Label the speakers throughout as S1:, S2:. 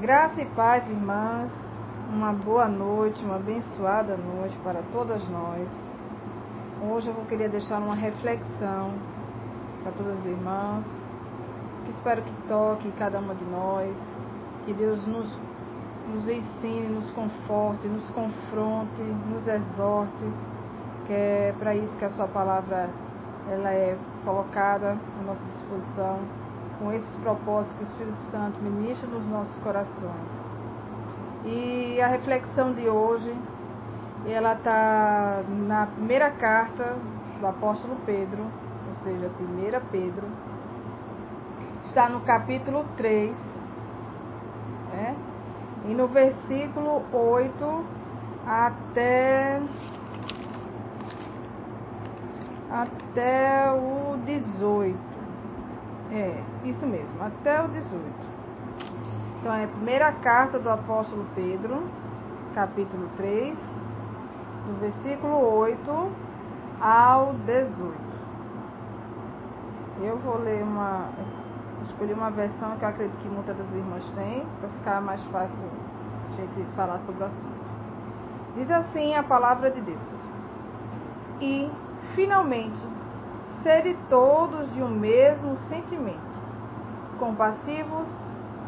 S1: Graça e paz, irmãs. Uma boa noite, uma abençoada noite para todas nós. Hoje eu vou querer deixar uma reflexão para todas as irmãs, que espero que toque cada uma de nós, que Deus nos, nos ensine, nos conforte, nos confronte, nos exorte, que é para isso que a sua palavra ela é colocada à nossa disposição, com esses propósitos que o Espírito Santo ministra nos nossos corações. E a reflexão de hoje, ela está na primeira carta do apóstolo Pedro, ou seja, 1 Pedro, está no capítulo 3, né? e no versículo 8 até até o 18. É, isso mesmo, até o 18. Então é a primeira carta do apóstolo Pedro, capítulo 3, do versículo 8 ao 18. Eu vou ler uma. Escolhi uma versão que eu acredito que muitas das irmãs têm, para ficar mais fácil a gente falar sobre o assunto. Diz assim a palavra de Deus. E, finalmente, sede todos de um mesmo sentimento, compassivos,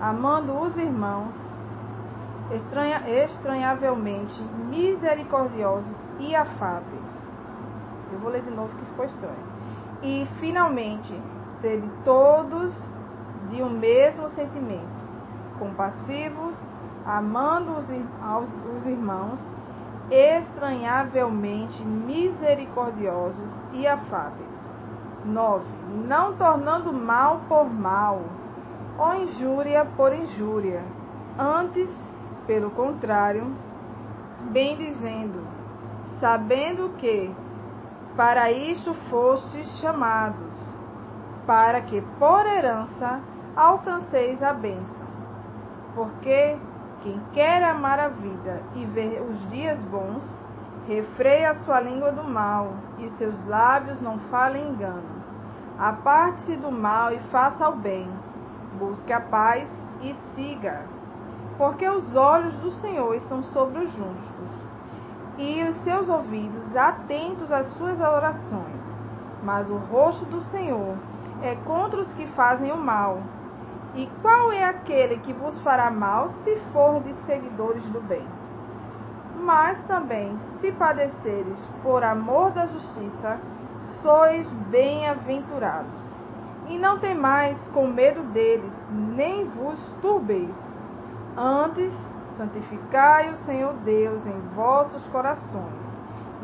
S1: amando os irmãos, estranha, estranhavelmente misericordiosos e afáveis. Eu vou ler de novo que ficou estranho. E, finalmente, serem todos de um mesmo sentimento, compassivos, amando os, aos, os irmãos, estranhavelmente misericordiosos e afáveis. 9. Não tornando mal por mal, ou injúria por injúria. Antes, pelo contrário, bem dizendo, sabendo que para isto fostes chamados, para que por herança alcanceis a bênção. Porque quem quer amar a vida e ver os dias bons, refreia a sua língua do mal e seus lábios não falem engano. Aparte-se do mal e faça o bem busque a paz e siga. Porque os olhos do Senhor estão sobre os justos, e os seus ouvidos atentos às suas orações. Mas o rosto do Senhor é contra os que fazem o mal. E qual é aquele que vos fará mal se for de seguidores do bem? Mas também, se padeceres por amor da justiça, sois bem-aventurados. E não temais com medo deles, nem vos turbeis. Antes, santificai o Senhor Deus em vossos corações,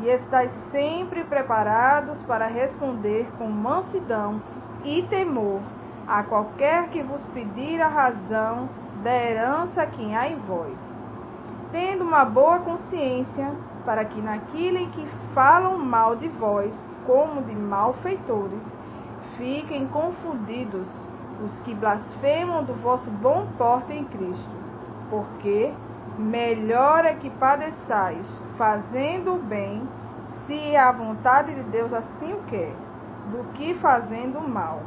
S1: e estáis sempre preparados para responder com mansidão e temor a qualquer que vos pedir a razão da herança que há em vós, tendo uma boa consciência, para que naquilo em que falam mal de vós, como de malfeitores, fiquem confundidos os que blasfemam do vosso bom porte em Cristo, porque melhor é que padeçais fazendo o bem, se a vontade de Deus assim o quer, do que fazendo o mal.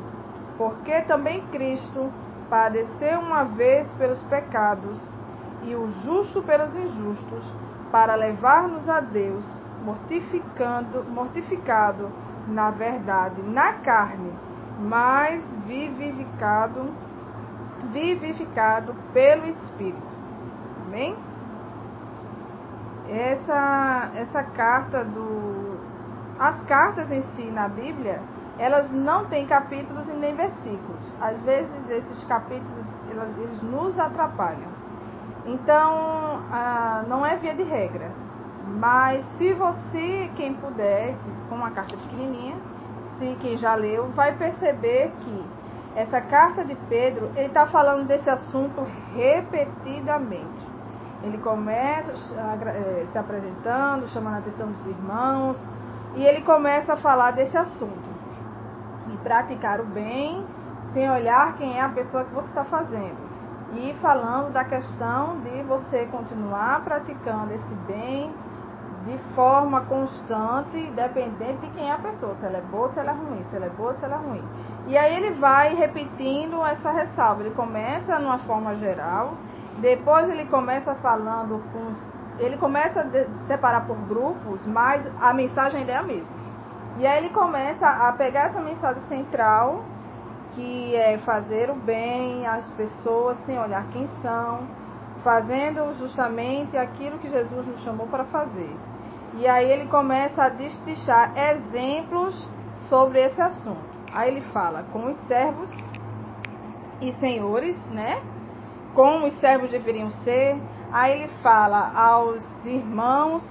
S1: Porque também Cristo padeceu uma vez pelos pecados e o justo pelos injustos, para levar-nos a Deus, mortificando, mortificado na verdade, na carne, mas vivificado, vivificado pelo Espírito. Amém? Essa, essa carta do. As cartas em si na Bíblia, elas não têm capítulos e nem versículos. Às vezes esses capítulos eles nos atrapalham. Então, ah, não é via de regra. Mas se você, quem puder, com uma carta pequenininha, se quem já leu, vai perceber que essa carta de Pedro, ele está falando desse assunto repetidamente. Ele começa eh, se apresentando, chamando a atenção dos irmãos, e ele começa a falar desse assunto. E praticar o bem sem olhar quem é a pessoa que você está fazendo. E falando da questão de você continuar praticando esse bem de forma constante, dependente de quem é a pessoa, se ela é boa, se ela é ruim, se ela é boa, se ela é ruim. E aí ele vai repetindo essa ressalva. Ele começa numa forma geral Depois ele começa falando com os, ele começa a separar por grupos, mas a mensagem é a mesma. E aí ele começa a pegar essa mensagem central, que é fazer o bem às pessoas sem olhar quem são, fazendo justamente aquilo que Jesus nos chamou para fazer. E aí ele começa a destrinchar exemplos sobre esse assunto. Aí ele fala com os servos e senhores, né? Como os servos deveriam ser. Aí ele fala aos irmãos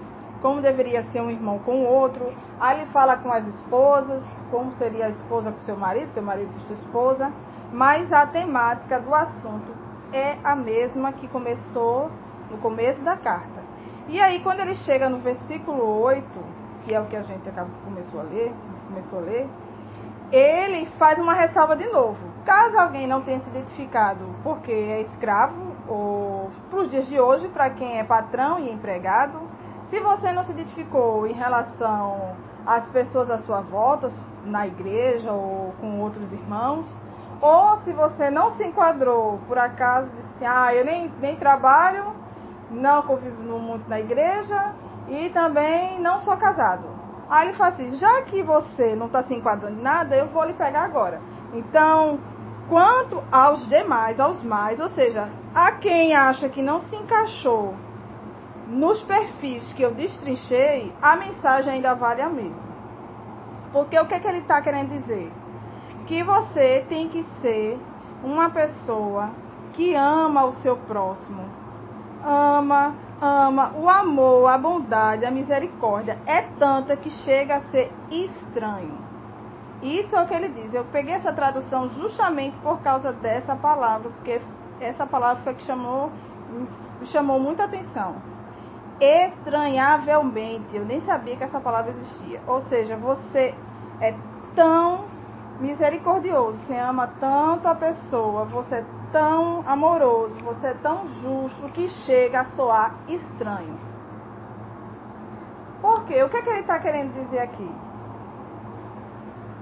S1: como deveria ser um irmão com o outro. Aí ele fala com as esposas, como seria a esposa com seu marido, seu marido com sua esposa. Mas a temática do assunto é a mesma que começou no começo da carta. E aí, quando ele chega no versículo 8, que é o que a gente acabou, começou a ler, começou a ler, ele faz uma ressalva de novo. Caso alguém não tenha se identificado porque é escravo, ou para os dias de hoje, para quem é patrão e empregado, se você não se identificou em relação às pessoas à sua volta, na igreja ou com outros irmãos, ou se você não se enquadrou, por acaso, disse, ah, eu nem, nem trabalho, não convivo muito na igreja e também não sou casado. Aí ele fala assim, já que você não está se enquadrando em nada, eu vou lhe pegar agora. Então, quanto aos demais, aos mais, ou seja, a quem acha que não se encaixou nos perfis que eu destrinchei, a mensagem ainda vale a mesma. Porque o que, é que ele está querendo dizer? Que você tem que ser uma pessoa que ama o seu próximo. Ama, ama. O amor, a bondade, a misericórdia é tanta que chega a ser estranho. Isso é o que ele diz. Eu peguei essa tradução justamente por causa dessa palavra, porque essa palavra foi que chamou, chamou muita atenção estranhavelmente. Eu nem sabia que essa palavra existia. Ou seja, você é tão misericordioso, você ama tanto a pessoa, você é tão amoroso, você é tão justo que chega a soar estranho. Por quê? O que, é que ele está querendo dizer aqui?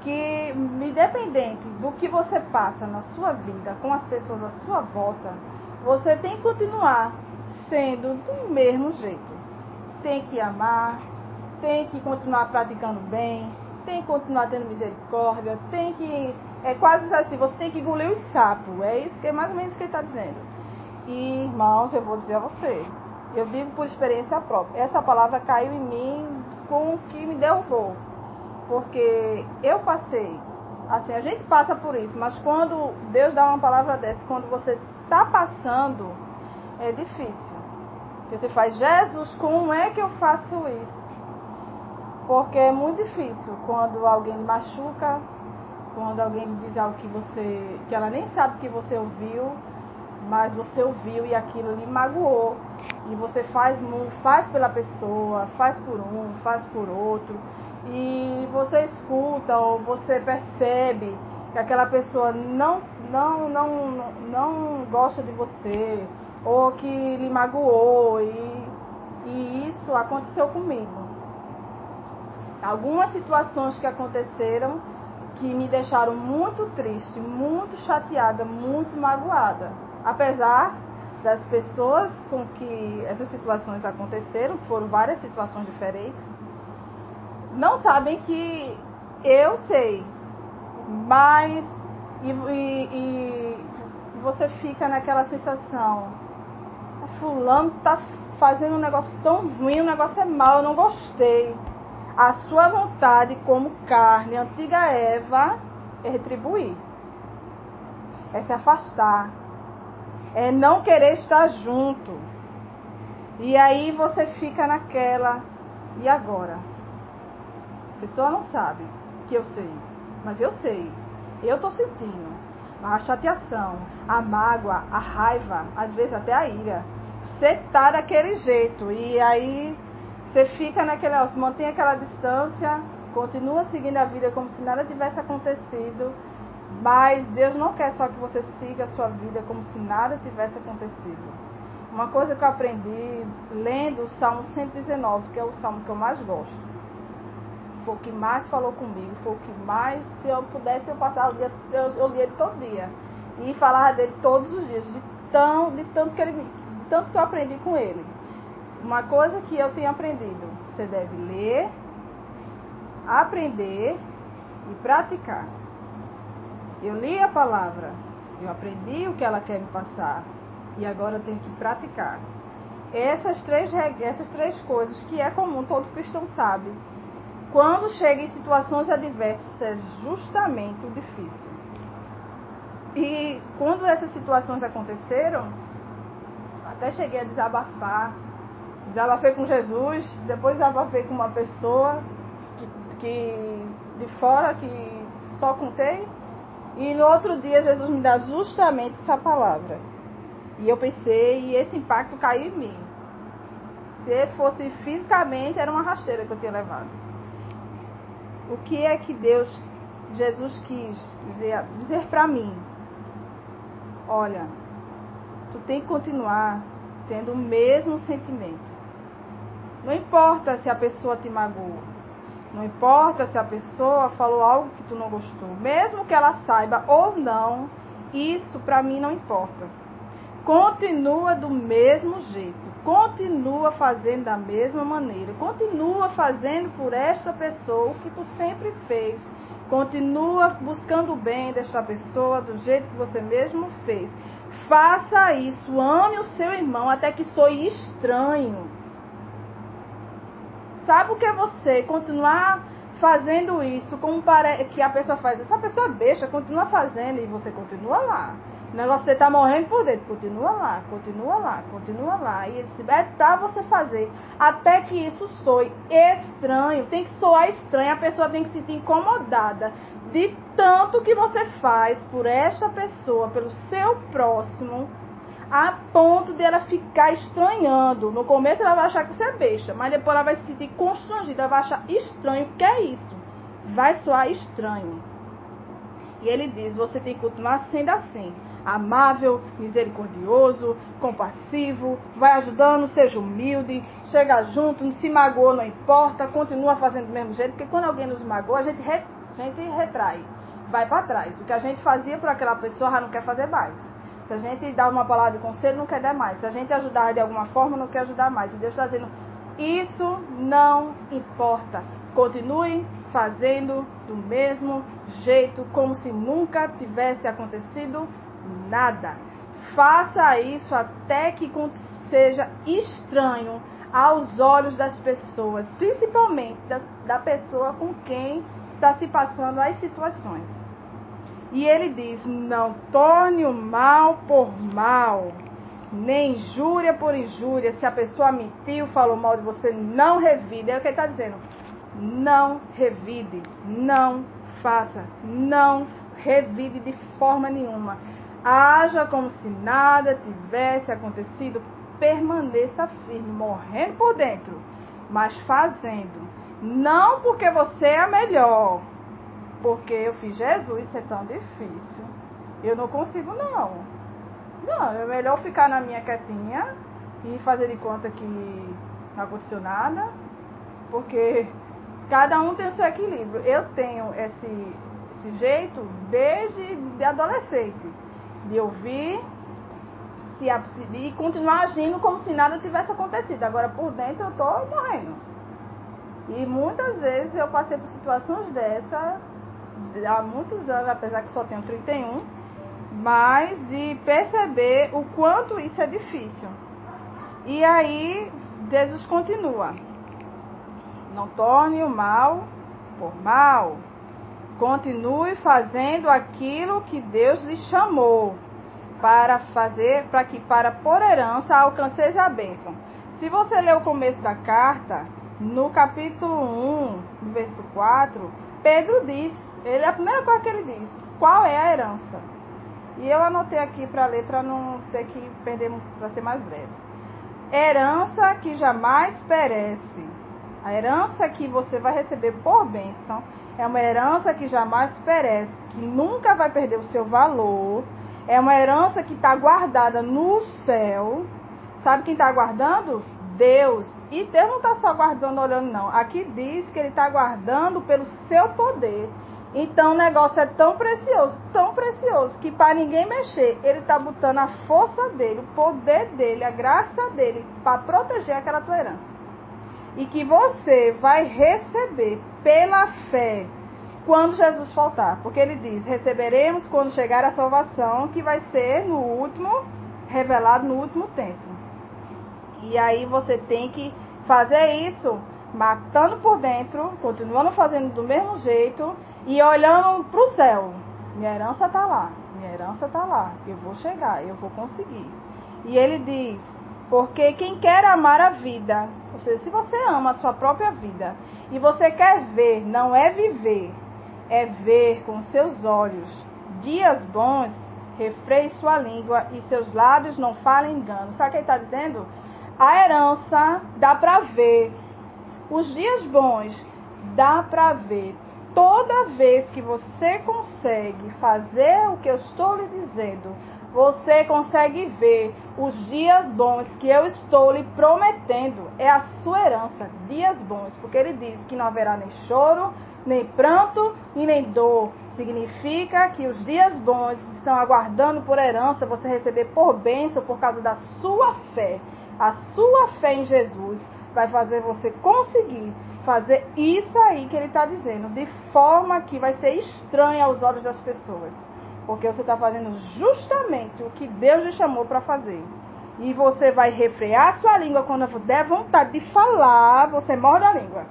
S1: Que, independente do que você passa na sua vida com as pessoas à sua volta, você tem que continuar sendo do mesmo jeito. Tem que amar, tem que continuar praticando bem, tem que continuar tendo misericórdia, tem que. É quase assim, você tem que engolir os sapos. É isso que é mais ou menos o que ele está dizendo. E, irmãos, eu vou dizer a você, eu digo por experiência própria, essa palavra caiu em mim com o que me derrubou. Porque eu passei, assim, a gente passa por isso, mas quando Deus dá uma palavra dessa, quando você está passando, é difícil. Você faz, Jesus, como é que eu faço isso? Porque é muito difícil quando alguém machuca, quando alguém diz algo que você, que ela nem sabe que você ouviu, mas você ouviu e aquilo lhe magoou. E você faz, faz pela pessoa, faz por um, faz por outro. E você escuta ou você percebe que aquela pessoa não, não, não, não gosta de você, ou que lhe magoou e, e isso aconteceu comigo. Algumas situações que aconteceram que me deixaram muito triste, muito chateada, muito magoada. Apesar das pessoas com que essas situações aconteceram, foram várias situações diferentes, não sabem que eu sei, mas e, e, e você fica naquela sensação, fulano tá fazendo um negócio tão ruim, o negócio é mau, eu não gostei. A sua vontade, como carne, antiga Eva, é retribuir. É se afastar. É não querer estar junto. E aí você fica naquela. E agora? A pessoa não sabe que eu sei. Mas eu sei. Eu estou sentindo. A chateação, a mágoa, a raiva, às vezes até a ira você tá daquele jeito. E aí você fica naquele, ó, mantém aquela distância, continua seguindo a vida como se nada tivesse acontecido. Mas Deus não quer só que você siga a sua vida como se nada tivesse acontecido. Uma coisa que eu aprendi lendo o Salmo 119, que é o salmo que eu mais gosto. Foi o que mais falou comigo, foi o que mais, se eu pudesse, eu passava o dia, eu, eu lia ele todo dia. E falava dele todos os dias, de tão, de tanto que ele, de tanto que eu aprendi com ele. Uma coisa que eu tenho aprendido, você deve ler, aprender e praticar. Eu li a palavra, eu aprendi o que ela quer me passar e agora eu tenho que praticar. Essas três, essas três coisas que é comum, todo cristão sabe. Quando chega em situações adversas, é justamente o difícil. E quando essas situações aconteceram, até cheguei a desabafar. Desabafei com Jesus, depois desabafei com uma pessoa que, que de fora que só contei. E no outro dia Jesus me dá justamente essa palavra. E eu pensei, e esse impacto caiu em mim. Se fosse fisicamente, era uma rasteira que eu tinha levado. O que é que Deus, Jesus quis dizer, dizer para mim? Olha, tu tem que continuar tendo o mesmo sentimento. Não importa se a pessoa te magoou. Não importa se a pessoa falou algo que tu não gostou. Mesmo que ela saiba ou não, isso para mim não importa. Continua do mesmo jeito. Continua fazendo da mesma maneira. Continua fazendo por esta pessoa o que tu sempre fez. Continua buscando o bem desta pessoa do jeito que você mesmo fez. Faça isso. Ame o seu irmão até que soe estranho sabe o que é você continuar fazendo isso como que a pessoa faz. Essa pessoa deixa, continua fazendo e você continua lá. O negócio você tá morrendo por dentro, continua lá, continua lá, continua lá. E ele se é pra você fazer. Até que isso soe estranho. Tem que soar estranho, a pessoa tem que se sentir incomodada de tanto que você faz por esta pessoa, pelo seu próximo a ponto de ela ficar estranhando. No começo ela vai achar que você é besta, mas depois ela vai se sentir constrangida, ela vai achar estranho. O que é isso? Vai soar estranho. E ele diz: você tem que continuar sendo assim. Amável, misericordioso, compassivo, vai ajudando, seja humilde, chega junto, não se magoou, não importa, continua fazendo do mesmo jeito, porque quando alguém nos magoa, a gente, re, a gente retrai, vai para trás. O que a gente fazia por aquela pessoa, já não quer fazer mais. Se a gente dá uma palavra de conselho, não quer dar mais. Se a gente ajudar de alguma forma, não quer ajudar mais. E Deus está dizendo: isso não importa. Continue fazendo do mesmo jeito, como se nunca tivesse acontecido nada. Faça isso até que seja estranho aos olhos das pessoas, principalmente das, da pessoa com quem está se passando as situações. E ele diz: Não torne o mal por mal, nem injúria por injúria. Se a pessoa mentiu, falou mal de você, não revide. É o que ele está dizendo. Não revide, não faça, não revide de forma nenhuma. Haja como se nada tivesse acontecido. Permaneça firme, morrendo por dentro, mas fazendo. Não porque você é melhor, porque eu fiz Jesus ser tão difícil. Eu não consigo, não. Não, é melhor ficar na minha quietinha e fazer de conta que não aconteceu nada, porque cada um tem o seu equilíbrio. Eu tenho esse, esse jeito desde de adolescente, de ouvir se, e continuar agindo como se nada tivesse acontecido. Agora por dentro eu tô morrendo. E muitas vezes eu passei por situações dessa há muitos anos, apesar que só tenho 31, mas de perceber o quanto isso é difícil. E aí Jesus continua: Não torne o mal por mal. Continue fazendo aquilo que Deus lhe chamou para fazer, para que para por herança alcanceis a bênção. Se você ler o começo da carta, no capítulo 1, verso 4, Pedro diz ele, a primeira coisa que ele diz, qual é a herança? E eu anotei aqui para ler, para não ter que perder, para ser mais breve. Herança que jamais perece. A herança que você vai receber por bênção é uma herança que jamais perece, que nunca vai perder o seu valor. É uma herança que está guardada no céu. Sabe quem está guardando? Deus. E Deus não está só guardando olhando, não. Aqui diz que Ele está guardando pelo seu poder Então o negócio é tão precioso, tão precioso, que para ninguém mexer, ele está botando a força dele, o poder dele, a graça dele, para proteger aquela tua herança. E que você vai receber pela fé quando Jesus voltar. Porque ele diz: receberemos quando chegar a salvação, que vai ser no último, revelado no último tempo. E aí você tem que fazer isso matando por dentro, continuando fazendo do mesmo jeito e olhando para o céu. Minha herança está lá, minha herança está lá, eu vou chegar, eu vou conseguir. E ele diz: porque quem quer amar a vida, ou seja, se você ama a sua própria vida e você quer ver, não é viver, é ver com seus olhos dias bons, refreie sua língua e seus lábios não falem engano. Sabe o que ele está dizendo? A herança dá para ver os dias bons dá para ver. Toda vez que você consegue fazer o que eu estou lhe dizendo, você consegue ver os dias bons que eu estou lhe prometendo. É a sua herança, dias bons, porque ele diz que não haverá nem choro, nem pranto e nem dor. Significa que os dias bons estão aguardando por herança você receber por bênção por causa da sua fé. A sua fé em Jesus vai fazer você conseguir fazer isso aí que ele está dizendo, de forma que vai ser estranha aos olhos das pessoas. Porque você está fazendo justamente o que Deus lhe chamou para fazer. E você vai refrear sua língua quando der vontade de falar, você morde a língua.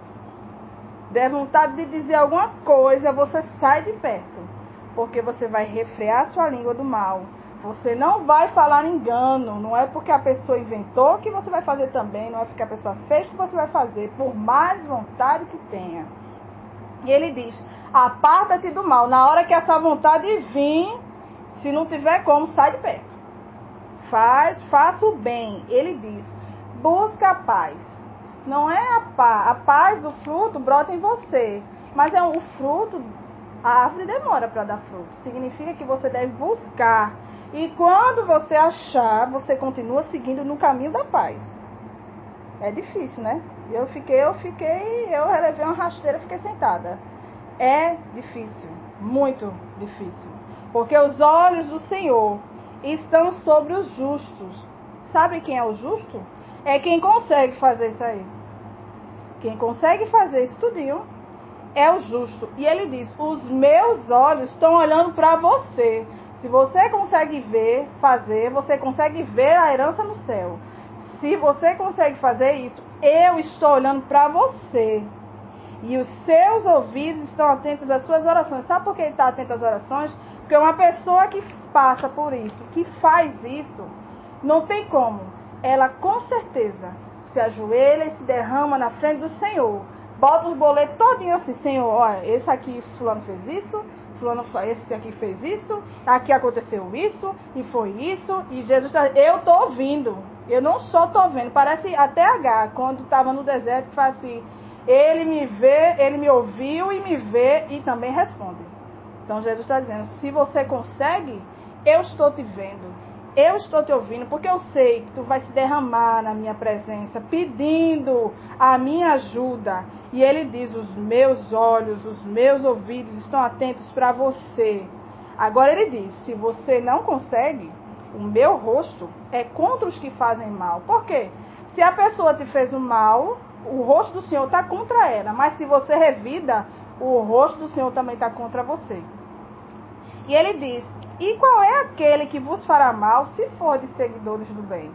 S1: Der vontade de dizer alguma coisa, você sai de perto. Porque você vai refrear sua língua do mal você não vai falar engano. Não é porque a pessoa inventou que você vai fazer também. Não é porque a pessoa fez que você vai fazer, por mais vontade que tenha. E ele diz: aparta-te do mal. Na hora que essa vontade vir, se não tiver como, sai de perto. Faz, faça o bem. Ele diz: busca a paz. Não é a paz. A paz do fruto brota em você. Mas é o fruto. A árvore demora para dar fruto. Significa que você deve buscar e quando você achar, você continua seguindo no caminho da paz. É difícil, né? Eu fiquei, eu fiquei, eu relevei uma rasteira e fiquei sentada. É difícil, muito difícil. Porque os olhos do Senhor estão sobre os justos. Sabe quem é o justo? É quem consegue fazer isso aí. Quem consegue fazer isso tudinho é o justo. E ele diz: Os meus olhos estão olhando para você. Se você consegue ver, fazer, você consegue ver a herança no céu. Se você consegue fazer isso, eu estou olhando para você. E os seus ouvidos estão atentos às suas orações. Sabe por que ele está atento às orações? Porque uma pessoa que passa por isso, que faz isso, não tem como. Ela com certeza se ajoelha e se derrama na frente do Senhor. Bota os boletos todinho assim, Senhor, olha, esse aqui fulano fez isso, fulano, esse aqui fez isso, aqui aconteceu isso, e foi isso, e Jesus está, eu estou ouvindo, eu não só estou vendo, parece até H, quando estava no deserto, faz assim, ele me vê, ele me ouviu e me vê e também responde. Então Jesus está dizendo, se você consegue, eu estou te vendo, eu estou te ouvindo porque eu sei que tu vai se derramar na minha presença, pedindo a minha ajuda. E ele diz: Os meus olhos, os meus ouvidos estão atentos para você. Agora ele diz: Se você não consegue, o meu rosto é contra os que fazem mal. Por quê? Se a pessoa te fez o mal, o rosto do Senhor está contra ela. Mas se você revida, o rosto do Senhor também está contra você. E ele diz: e qual é aquele que vos fará mal se for de seguidores do bem?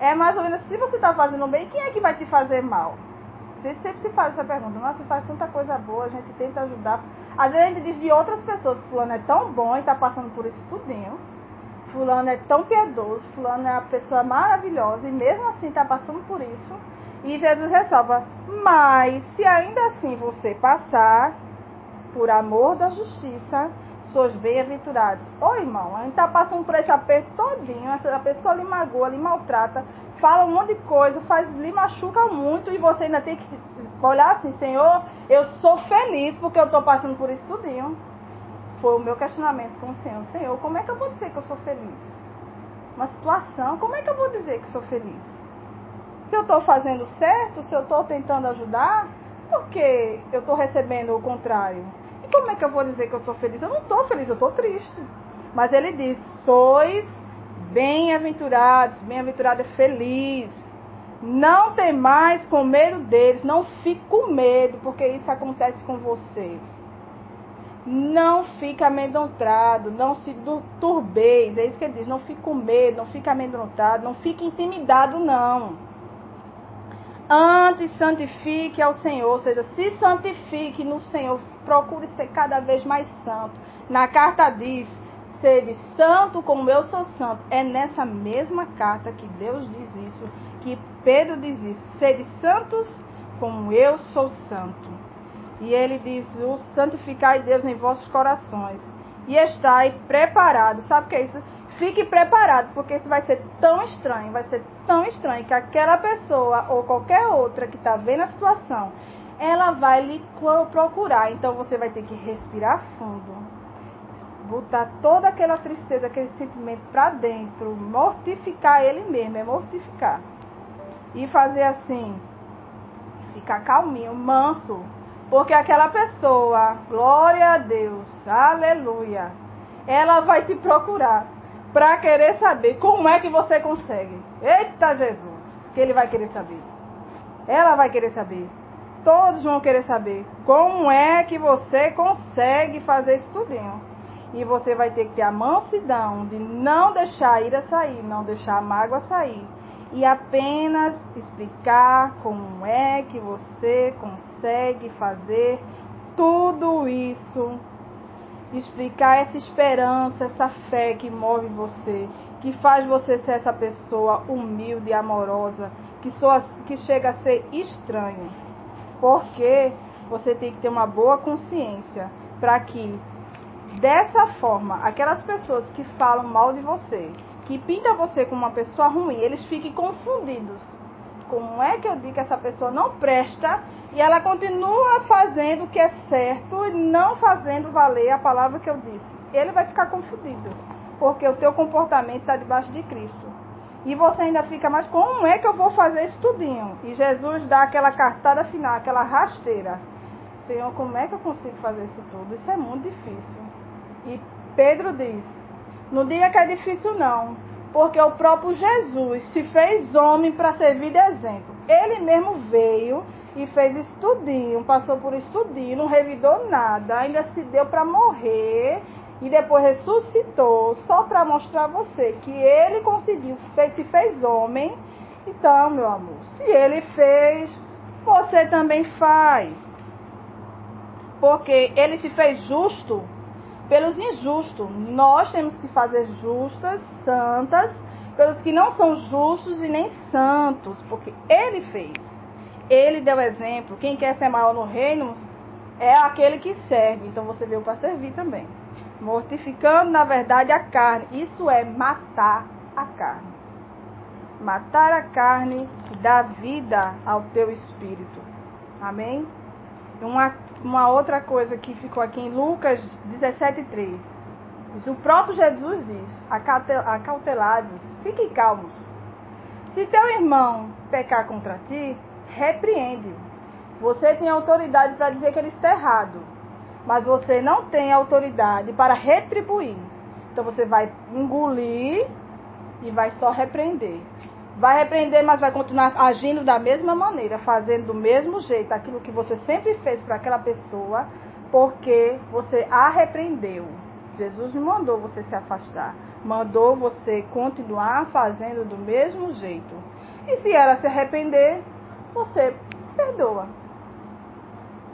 S1: É mais ou menos, se você está fazendo bem, quem é que vai te fazer mal? A gente sempre se faz essa pergunta. Nossa, faz tanta coisa boa, a gente tenta ajudar. Às vezes a gente diz de outras pessoas, fulano é tão bom e está passando por isso tudinho. Fulano é tão piedoso, fulano é uma pessoa maravilhosa e mesmo assim está passando por isso. E Jesus ressalva, mas se ainda assim você passar por amor da justiça, sois bem-aventurados. Ô irmão, a gente está passando por esse aperto todinho, a pessoa lhe magoa, lhe maltrata, fala um monte de coisa, faz, lhe machuca muito e você ainda tem que olhar assim, Senhor, eu sou feliz porque eu estou passando por isso tudinho. Foi o meu questionamento com o Senhor. Senhor, como é que eu vou dizer que eu sou feliz? Uma situação, como é que eu vou dizer que sou feliz? Se eu estou fazendo certo, se eu estou tentando ajudar, por que eu estou recebendo o contrário? como é que eu vou dizer que eu estou feliz? Eu não estou feliz, eu estou triste. Mas ele diz: sois bem-aventurados, bem-aventurado é feliz. Não tem mais com medo deles, não fique com medo, porque isso acontece com você. Não fique amedrontado, não se turbeis, é isso que ele diz, não fique com medo, não fique amedrontado, não fique intimidado, não. Antes santifique ao Senhor, ou seja, se santifique no Senhor, procure ser cada vez mais santo. Na carta diz: sede santo como eu sou santo. É nessa mesma carta que Deus diz isso, que Pedro diz isso: sede santos como eu sou santo. E ele diz: santificai Deus em vossos corações. E estai preparado. Sabe o que é isso? Fique preparado, porque isso vai ser tão estranho, vai ser tão estranho que aquela pessoa ou qualquer outra que está vendo a situação, ela vai lhe procurar. Então você vai ter que respirar fundo, botar toda aquela tristeza, aquele sentimento para dentro, mortificar ele mesmo, é mortificar. E fazer assim, ficar calminho, manso, porque aquela pessoa, glória a Deus, aleluia, ela vai te procurar para querer saber como é que você consegue. Eita Jesus, que ele vai querer saber. Ela vai querer saber. Todos vão querer saber como é que você consegue fazer isso tudinho. E você vai ter que ter a mansidão de não deixar a ira sair, não deixar a mágoa sair. E apenas explicar como é que você consegue fazer tudo isso explicar essa esperança, essa fé que move você, que faz você ser essa pessoa humilde amorosa, que, soa, que chega a ser estranho. Porque você tem que ter uma boa consciência para que, dessa forma, aquelas pessoas que falam mal de você, que pintam você como uma pessoa ruim, eles fiquem confundidos. Como é que eu digo que essa pessoa não presta e ela continua fazendo o que é certo e não fazendo valer a palavra que eu disse. Ele vai ficar confundido, porque o teu comportamento está debaixo de Cristo. E você ainda fica, mas como é que eu vou fazer isso tudinho? E Jesus dá aquela cartada final, aquela rasteira. Senhor, como é que eu consigo fazer isso tudo? Isso é muito difícil. E Pedro diz, no dia que é difícil não, porque o próprio Jesus se fez homem para servir de exemplo. Ele mesmo veio e fez estudinho, passou por estudinho, não revidou nada, ainda se deu para morrer e depois ressuscitou, só para mostrar a você que ele conseguiu, fez, se fez homem. Então, meu amor, se ele fez, você também faz. Porque ele se fez justo pelos injustos. Nós temos que fazer justas, santas, pelos que não são justos e nem santos, porque ele fez. Ele deu exemplo. Quem quer ser maior no reino é aquele que serve. Então você veio para servir também. Mortificando, na verdade, a carne. Isso é matar a carne. Matar a carne dar vida ao teu espírito. Amém? Uma, uma outra coisa que ficou aqui em Lucas 17,3. O próprio Jesus diz: acautelados, fiquem calmos. Se teu irmão pecar contra ti, repreende. Você tem autoridade para dizer que ele está errado, mas você não tem autoridade para retribuir. Então você vai engolir e vai só repreender. Vai repreender, mas vai continuar agindo da mesma maneira, fazendo do mesmo jeito aquilo que você sempre fez para aquela pessoa, porque você a repreendeu. Jesus não mandou você se afastar, mandou você continuar fazendo do mesmo jeito. E se ela se arrepender, você perdoa.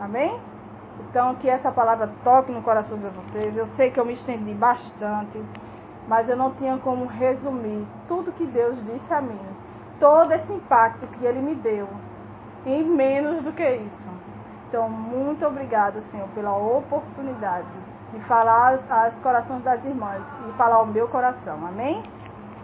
S1: Amém? Então, que essa palavra toque no coração de vocês. Eu sei que eu me estendi bastante, mas eu não tinha como resumir tudo que Deus disse a mim. Todo esse impacto que Ele me deu, em menos do que isso. Então, muito obrigado, Senhor, pela oportunidade de falar aos, corações das irmãs e falar ao meu coração. Amém?